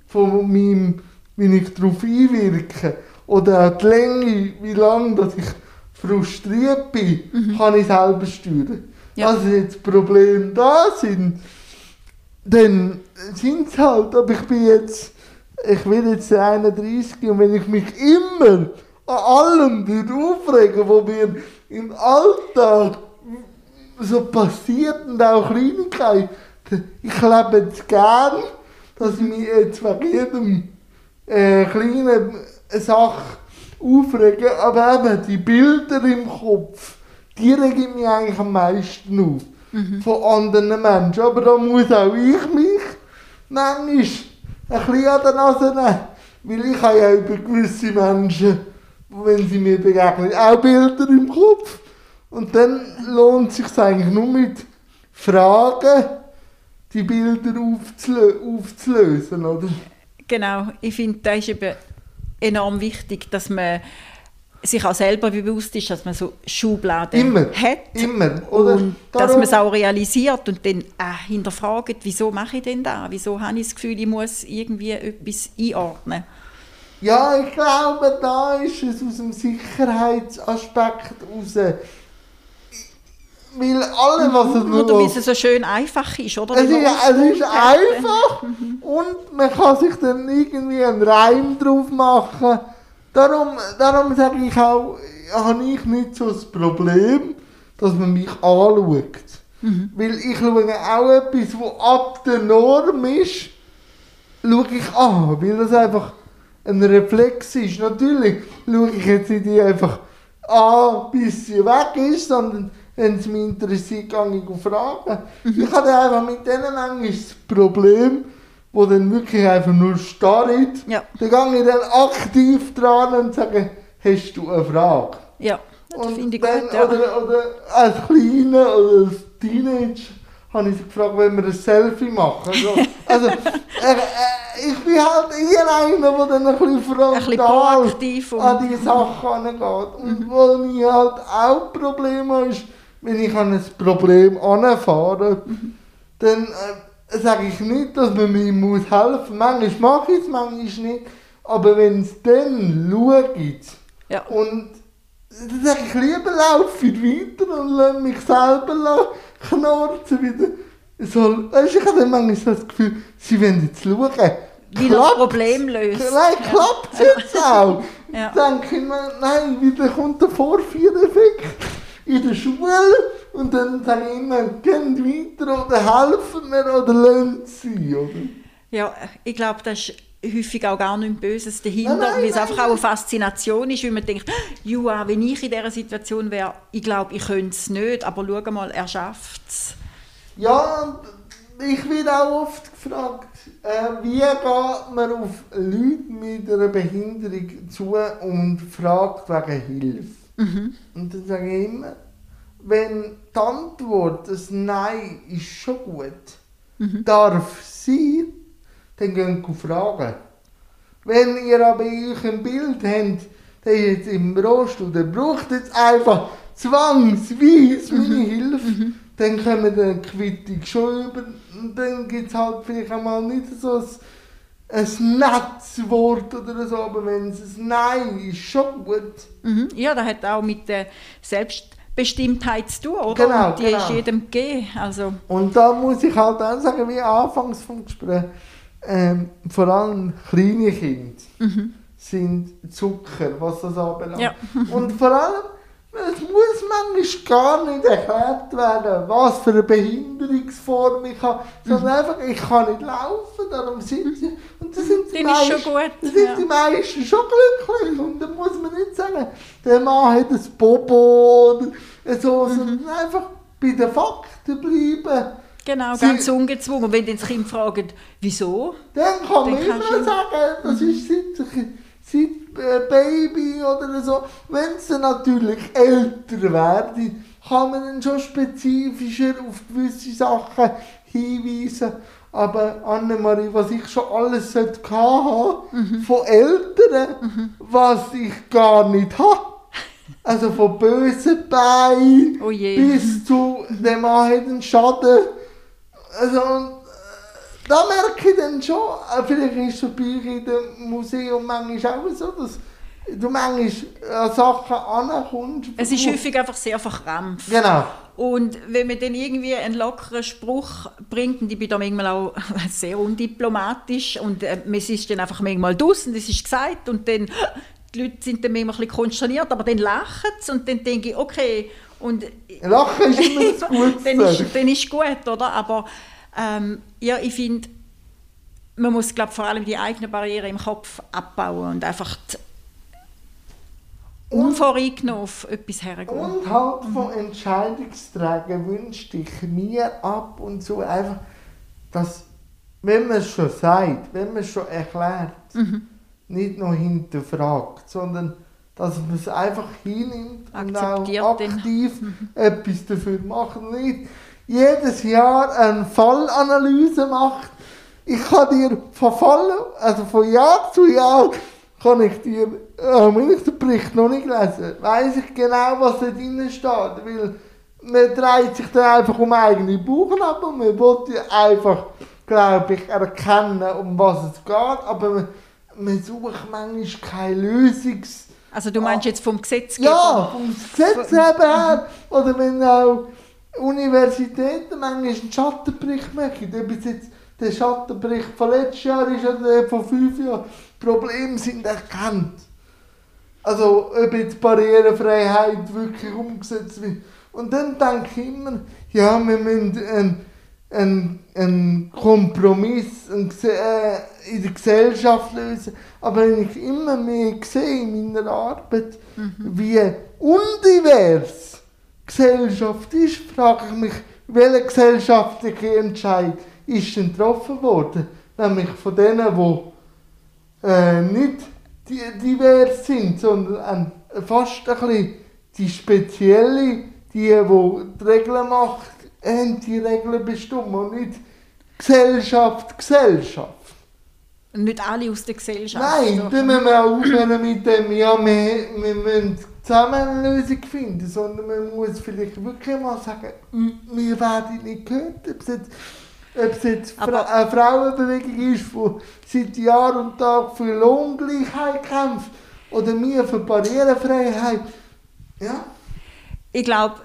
von meinem, wie ich darauf einwirke oder auch die Länge, wie lange dass ich frustriert bin, kann ich selber steuern. Ja. Dass jetzt Probleme da sind, dann sind es halt, aber ich bin jetzt, ich bin jetzt 31 und wenn ich mich immer an allem würde aufregen, was mir im Alltag so passiert und auch Kleinigkeiten, ich lebe jetzt gern, dass ich mich jetzt wegen jedem äh, kleinen Sache aufrege, aber eben die Bilder im Kopf, die regen mich eigentlich am meisten auf. Von anderen Menschen. Aber da muss auch ich mich manchmal ein bisschen an der Nase nehmen. Weil ich habe ja über gewisse Menschen, wenn sie mir begegnen, auch Bilder im Kopf. Und dann lohnt es sich eigentlich nur mit Fragen, die Bilder aufzulö aufzulösen, oder? Genau, ich finde, das ist eben enorm wichtig, dass man sich auch selber bewusst ist, dass man so Schubladen Immer, hat. immer, oder? Und dass Darum- man es auch realisiert und dann auch hinterfragt, wieso mache ich denn da? Wieso habe ich das Gefühl, ich muss irgendwie etwas einordnen? Ja, ich glaube, da ist es aus dem Sicherheitsaspekt raus. Weil alle, was es Oder nur... wie es so schön einfach ist, oder? Es ist, es ist einfach und man kann sich dann irgendwie einen Reim drauf machen. Darum, darum sage ich auch, habe ich nicht so das Problem, dass man mich anschaut. Weil ich schaue auch etwas, was ab der Norm ist, schaue ich an, weil das einfach ein Reflex ist. Natürlich schaue ich jetzt nicht einfach an, bis sie weg ist, sondern wenn es mich interessiert, gehe ich Fragen. Ich habe einfach mit denen manchmal das Problem, wo dann wirklich einfach nur starrt. Ja. Dann gehe ich dann aktiv dran und sage, hast du eine Frage? Ja, das Und finde ich dann, gut. Ja. oder, oder als Kleiner oder als Teenager habe ich sie gefragt, wenn wir ein Selfie machen. Also, also äh, ich bin halt eher einer, der dann ein bisschen frontal Ein bisschen an die Sachen angeht. Und wo ich halt auch Probleme ist, wenn ich an ein Problem anfahre, dann äh, sage ich nicht, dass man mir muss helfen muss. Manchmal mache ich es, manchmal nicht. Aber wenn es dann schaut, Ja. und dann sage ich, lieber laufe ich weiter und lasse mich selber knorzen wieder. soll, weißt ich habe dann manchmal so das Gefühl, sie wollen jetzt schauen, Wie das Problem löst. Nein, klappt es jetzt auch? Ja. Dann denke ich mir, nein, wieder kommt der Vorführeffekt in der Schule und dann sage ich immer, geht weiter oder helfen mir oder lassen sie, oder? Ja, ich glaube, das ist häufig auch gar nichts Böses dahinter, weil es nein, einfach auch nein. eine Faszination ist, weil man denkt, ja, wenn ich in dieser Situation wäre, ich glaube, ich könnte es nicht, aber schau mal, er schafft es. Ja, ich werde auch oft gefragt, äh, wie geht man auf Leute mit einer Behinderung zu und fragt wegen Hilfe. Und dann sage ich immer, wenn die Antwort ein Nein ist schon gut, darf sein, dann geht ihr fragen. Wenn ihr aber euch ein Bild habt, der jetzt im Rollstuhl, der braucht jetzt einfach zwangsweise meine Hilfe, dann können wir eine Quittung schon über. Und dann gibt es halt vielleicht einmal nicht so ein, ein nettes Wort oder so, aber wenn es ein Nein ist, schon gut. Mhm. Ja, das hat auch mit der Selbstbestimmtheit zu tun, oder? Genau, Und die genau. ist jedem gegeben. Also, Und da muss ich halt auch sagen, wie anfangs vom Gespräch, ähm, vor allem kleine Kinder sind Zucker, was das anbelangt. Ja. Und vor allem, es muss manchmal gar nicht erklärt werden, was für eine Behinderungsform ich habe, sondern einfach, ich kann nicht laufen, darum sind sie, das sind die Dann ist schon meisten, gut, das sind ja. die meisten schon glücklich und dann muss man nicht sagen, der Mann hat ein Bobo oder so, Mhm. sondern einfach bei den Fakten bleiben. genau, Sie- ganz ungezwungen. Und wenn dann das Kind fragt, wieso? Dann kann man Dann kannst immer sagen, das ist seit, seit äh, Baby oder so. Wenn sie natürlich älter werden, kann man dann schon spezifischer auf gewisse Sachen hinweisen. Aber Annemarie, was ich schon alles sollte haben Mhm. von Eltern, was ich gar nicht habe. Also von bösen Beinen Oh je. bis zu dem Mann hat einen Schaden. Also, da merke ich dann schon, äh, vielleicht ist es bei euch in dem Museum manchmal auch so, dass du manchmal an Sachen ankommst. Es ist häufig einfach sehr verkrampft. Genau. Und wenn man dann irgendwie einen lockeren Spruch bringt, und ich bin da manchmal auch sehr undiplomatisch, und äh, es ist dann einfach manchmal draus und es ist gesagt, und dann, die Leute sind dann manchmal ein bisschen konsterniert, aber dann lachen sie und dann denke ich, okay, und Lachen ist immer das Gute. dann, ist, dann ist gut, oder? Aber ähm, ja, ich finde, man muss glaub, vor allem die eigenen Barrieren im Kopf abbauen und einfach die unvoreingenommen auf etwas hergehen. Und halt von Entscheidungsträgern wünschte ich mir ab und zu einfach, dass, wenn man es schon sagt, wenn man es schon erklärt, nicht nur hinterfragt, sondern dass man es einfach hinnimmt und Akzeptiert auch den. aktiv etwas dafür macht. Und nicht jedes Jahr eine Fallanalyse macht. Ich kann dir von Fall, also von Jahr zu Jahr, kann ich dir, wenn ich den Bericht noch nicht lesen, weiß ich genau, was da drin steht. Weil man dreht sich dann einfach um eigene Bauchen ab und man will ja einfach, glaube ich, erkennen, um was es geht. Aber man, man sucht manchmal keine Lösungs... Also du meinst jetzt vom Gesetzgeber? Ja, vom Gesetzgeber her. Oder wenn auch Universitäten manchmal einen Schattenbericht machen. Ob es jetzt der Schattenbericht von letztes Jahr ist oder der von fünf Jahren. Probleme sind erkannt. Also ob jetzt Barrierefreiheit wirklich umgesetzt wird. Und dann denke ich immer, ja, wir müssen einen, einen, einen Kompromiss äh, in der Gesellschaft lösen. Aber wenn ich immer mehr sehe in meiner Arbeit, wie undivers Gesellschaft ist, frage ich mich, welcher gesellschaftliche Entscheid ist denn getroffen worden? Nämlich von denen, die äh, nicht divers sind, sondern fast ein bisschen die spezielle, die, die die Regeln macht, haben die Regeln bestimmt und nicht Gesellschaft, Gesellschaft. Nicht alle aus der Gesellschaft. Nein, So. dann müssen wir auch aufhören mit dem, ja, wir, wir müssen zusammen eine Lösung finden, sondern man muss vielleicht wirklich mal sagen, "M- wir werden nicht gehört, ob es jetzt, ob es jetzt Aber- eine Frauenbewegung ist, die seit Jahr und Tag für Lohngleichheit kämpft, oder wir für Barrierefreiheit. Ja, Ich glaube,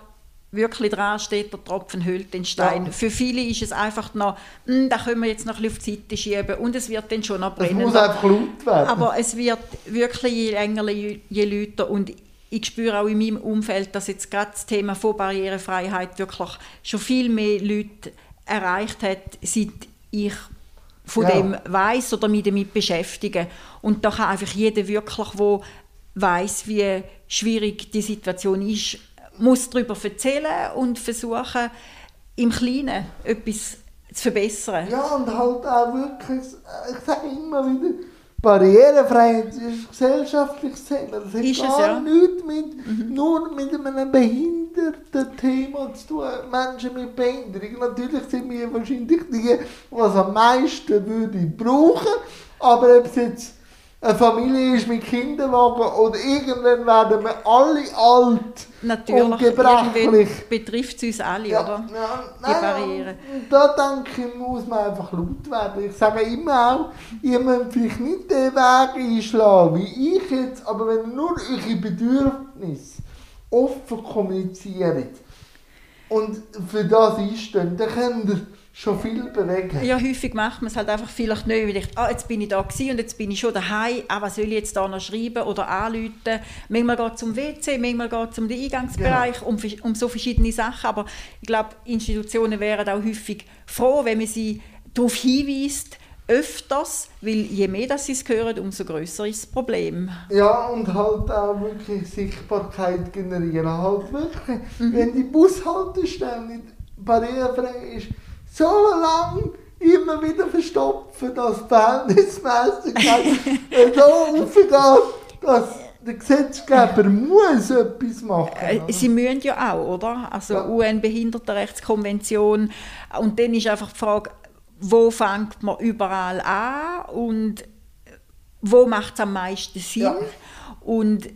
wirklich dran steht, der Tropfen hüllt den Stein. Ja. Für viele ist es einfach noch, «Hm, da können wir jetzt noch ein bisschen auf die Seite schieben und es wird dann schon noch Es brennen. muss einfach laut werden. Aber es wird wirklich je länger, je, je lauter und ich spüre auch in meinem Umfeld, dass jetzt gerade das Thema von Barrierefreiheit wirklich schon viel mehr Leute erreicht hat, seit ich von Ja. dem weiß oder mich damit beschäftige. Und da kann einfach jeder wirklich, wo weiß, wie schwierig die Situation ist, muss darüber erzählen und versuchen, im Kleinen etwas zu verbessern. Ja, und halt auch wirklich, ich sage immer wieder, Barrierefreiheit ist gesellschaftliches Thema. Das hat Ist es, gar ja. nichts mit, nur mit einem behinderten Thema zu tun. Menschen mit Behinderung. Natürlich sind wir wahrscheinlich die, die es am meisten würde brauchen. Aber ob es jetzt eine Familie ist mit Kinderwagen oder irgendwann werden wir alle alt und Natürlich, gebrechlich. irgendwann betrifft es uns alle, Ja, oder? ja, Die nein, Barrieren. und Da denke ich, muss man einfach laut werden. Ich sage immer auch, ihr müsst vielleicht nicht den Weg einschlagen wie ich jetzt, aber wenn ihr nur eure Bedürfnisse offen kommuniziert und für das einsteht, dann könnt ihr schon viel bewegen. Ja, häufig macht man es halt einfach vielleicht nicht, weil ich ah, jetzt bin ich da gewesen und jetzt bin ich schon daheim, ah, was soll ich jetzt da noch schreiben oder anrufen? Manchmal geht es um WC, manchmal geht es um den Eingangsbereich, um, versch- um so verschiedene Sachen, aber ich glaube, Institutionen wären auch häufig froh, wenn man sie darauf hinweist, öfters, weil je mehr dass sie es hören, umso größer ist das Problem. Ja, und halt auch wirklich Sichtbarkeit generieren. Halt wirklich, wenn die Bushaltestelle nicht barrierefrei ist, so lange immer wieder verstopfen, dass die Verhältnismäßigkeit so aufgeht, dass der Gesetzgeber muss etwas machen. Äh, Sie müssen ja auch, oder? Also Ja. UN-Behindertenrechtskonvention. Und dann ist einfach die Frage, wo fängt man überall an und wo macht es am meisten Sinn? Ja. Und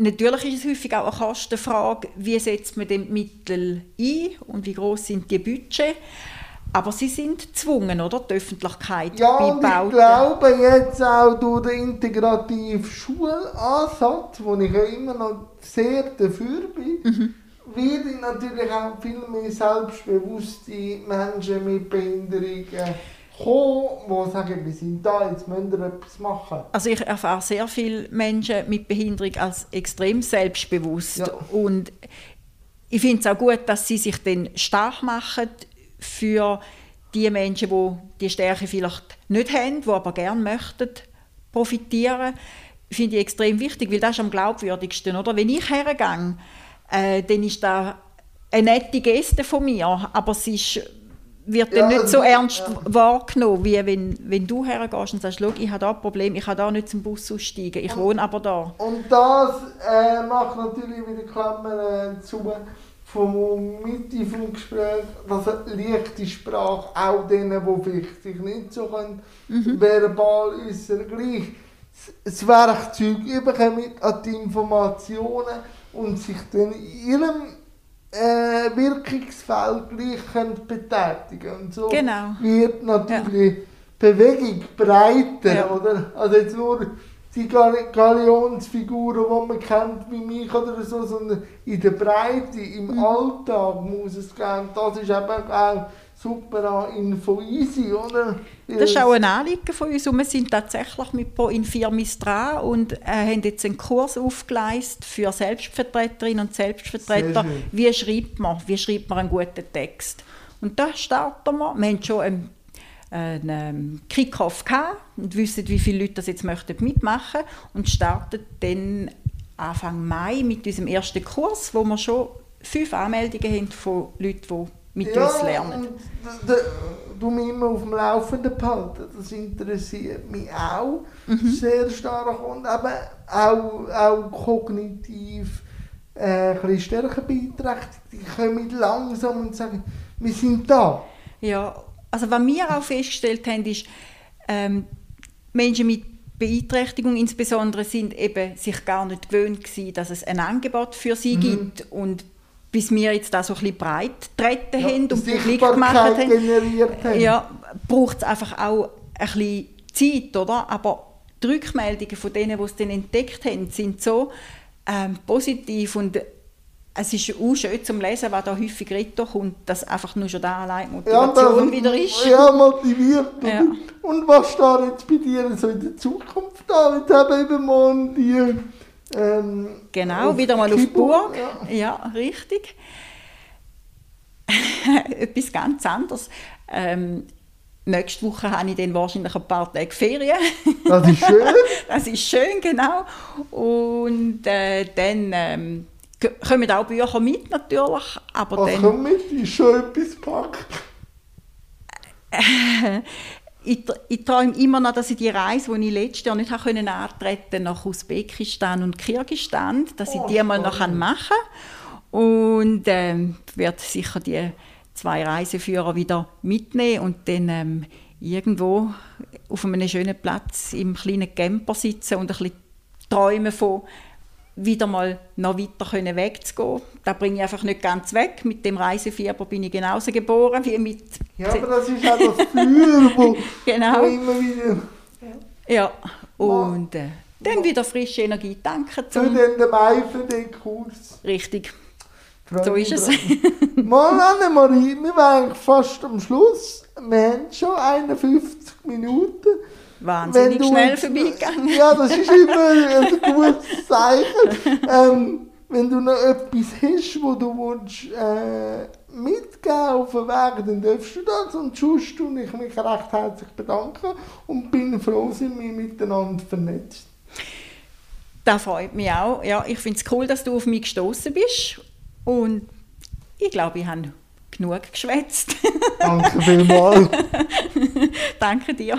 natürlich ist es häufig auch eine Kostenfrage, wie setzt man die Mittel ein und wie groß sind die Budget. Aber sie sind gezwungen, oder? Die Öffentlichkeit Ja, bei und ich glaube jetzt auch durch den integrativen Schulansatz, wo ich ja immer noch sehr dafür bin, werden natürlich auch viel mehr selbstbewusste Menschen mit Behinderungen kommen, die sagen, wir sind da, jetzt müssen wir etwas machen. Also ich erfahre sehr viele Menschen mit Behinderung als extrem selbstbewusst. Ja. Und ich finde es auch gut, dass sie sich dann stark machen für die Menschen, die die Stärke vielleicht nicht haben, die aber gerne möchten profitieren. Finde ich extrem wichtig, weil das ist am glaubwürdigsten. Oder? Wenn ich hergehe, äh, dann ist das eine nette Geste von mir, aber es ist, wird dann Ja, nicht so also, ernst ja. wahrgenommen, wie wenn, wenn du hergehst und sagst, «Schau, ich habe da ein Problem, ich kann da nicht zum Bus aussteigen, ich wohne aber da. Und das äh, macht natürlich wieder Klammern äh, zu vom Mitte vom Gespräch, dass leichte Sprache auch denen, die vielleicht sich nicht so können, verbal äußern gleich das Werkzeug überkommen an die Informationen und sich dann in ihrem äh, Wirkungsfeld gleich betätigen Und so Genau. wird natürlich Bewegung breiter, Ja. oder? Also jetzt nur die Gal- Galionsfiguren, die man kennt, wie mich oder so, sondern in der Breite, im Mhm. Alltag muss es gehen. Das ist eben auch super Info easy, oder? Das ist auch ein Anliegen von uns und wir sind tatsächlich mit Pro Infirmis dran und äh, haben jetzt einen Kurs aufgeleistet für Selbstvertreterinnen und Selbstvertreter. Wie schreibt man, wie schreibt man einen guten Text? Und da starten wir. Wir haben schon einen, einen ähm, Kick-Off und wissen, wie viele Leute das jetzt möchten mitmachen und starten dann Anfang Mai mit unserem ersten Kurs, wo wir schon fünf Anmeldungen haben von Leuten, die mit uns lernen. du mich immer auf dem Laufenden behalten. Das interessiert mich auch Mhm. sehr stark und eben auch, auch kognitiv äh, ein bisschen stärker beeinträchtigt. Die kommen langsam und sagen, wir sind da. Ja, also was wir auch festgestellt haben, ist, ähm, Menschen mit Beeinträchtigung insbesondere sind eben sich gar nicht gewöhnt gewesen, dass es ein Angebot für sie Mhm. gibt und bis wir jetzt da so ein bisschen breit getreten Ja, haben und publik gemacht haben, haben. ja, braucht es einfach auch ein bisschen Zeit, oder? Aber die Rückmeldungen von denen, die es dann entdeckt haben, sind so ähm, positiv und es ist auch schön zum Lesen, was da häufig Ritter kommt, dass einfach nur schon da allein Ja, Motivation das- wieder ist. Ja, motiviert. Ja. Und was steht jetzt bei dir so in der Zukunft da? Jetzt haben eben morgen die... Ähm, Genau, wieder mal auf die Keyboard, Burg. Ja. Ja, richtig. Etwas ganz anderes. Ähm, nächste Woche habe ich dann wahrscheinlich ein paar Tage Ferien. Das ist schön. das ist schön, genau. Und äh, dann ähm, kommen auch Bücher mit natürlich, aber Was dann... kommt mit? Ist schon etwas gepackt. ich, ich träume immer noch, dass ich die Reise, die ich letztes Jahr nicht habe können antreten nach Usbekistan und Kirgisistan, dass ich Oh, die mal noch machen kann. Und ähm, werde sicher die zwei Reiseführer wieder mitnehmen und dann ähm, irgendwo auf einem schönen Platz im kleinen Camper sitzen und ein bisschen träumen von wieder mal noch weiter können wegzugehen. Da bringe ich einfach nicht ganz weg. Mit dem Reisefieber bin ich genauso geboren wie mit Ja, aber das ist auch das Feuer, wo, Genau. wo immer wieder... Ja, und äh, dann wieder frische Energie tanken. Für Zum den, den Mai für den Kurs. Richtig, Freue so ist es. Mal Annemarie, wir waren eigentlich fast am Schluss. Wir haben schon 51 Minuten. Wahnsinnig schnell jetzt- vorbeigegangen. Ja, das ist immer ein gutes Zeichen. Ähm, wenn du noch etwas hast, wo du willst, äh, mitgeben auf den Weg, dann darfst du das. Und sonst tue ich mich recht herzlich bedanken und bin froh, sind wir miteinander vernetzt. Das freut mich auch. Ja, ich finde es cool, dass du auf mich gestoßen bist. Und ich glaube, ich habe genug geschwätzt. Danke vielmals. Danke dir.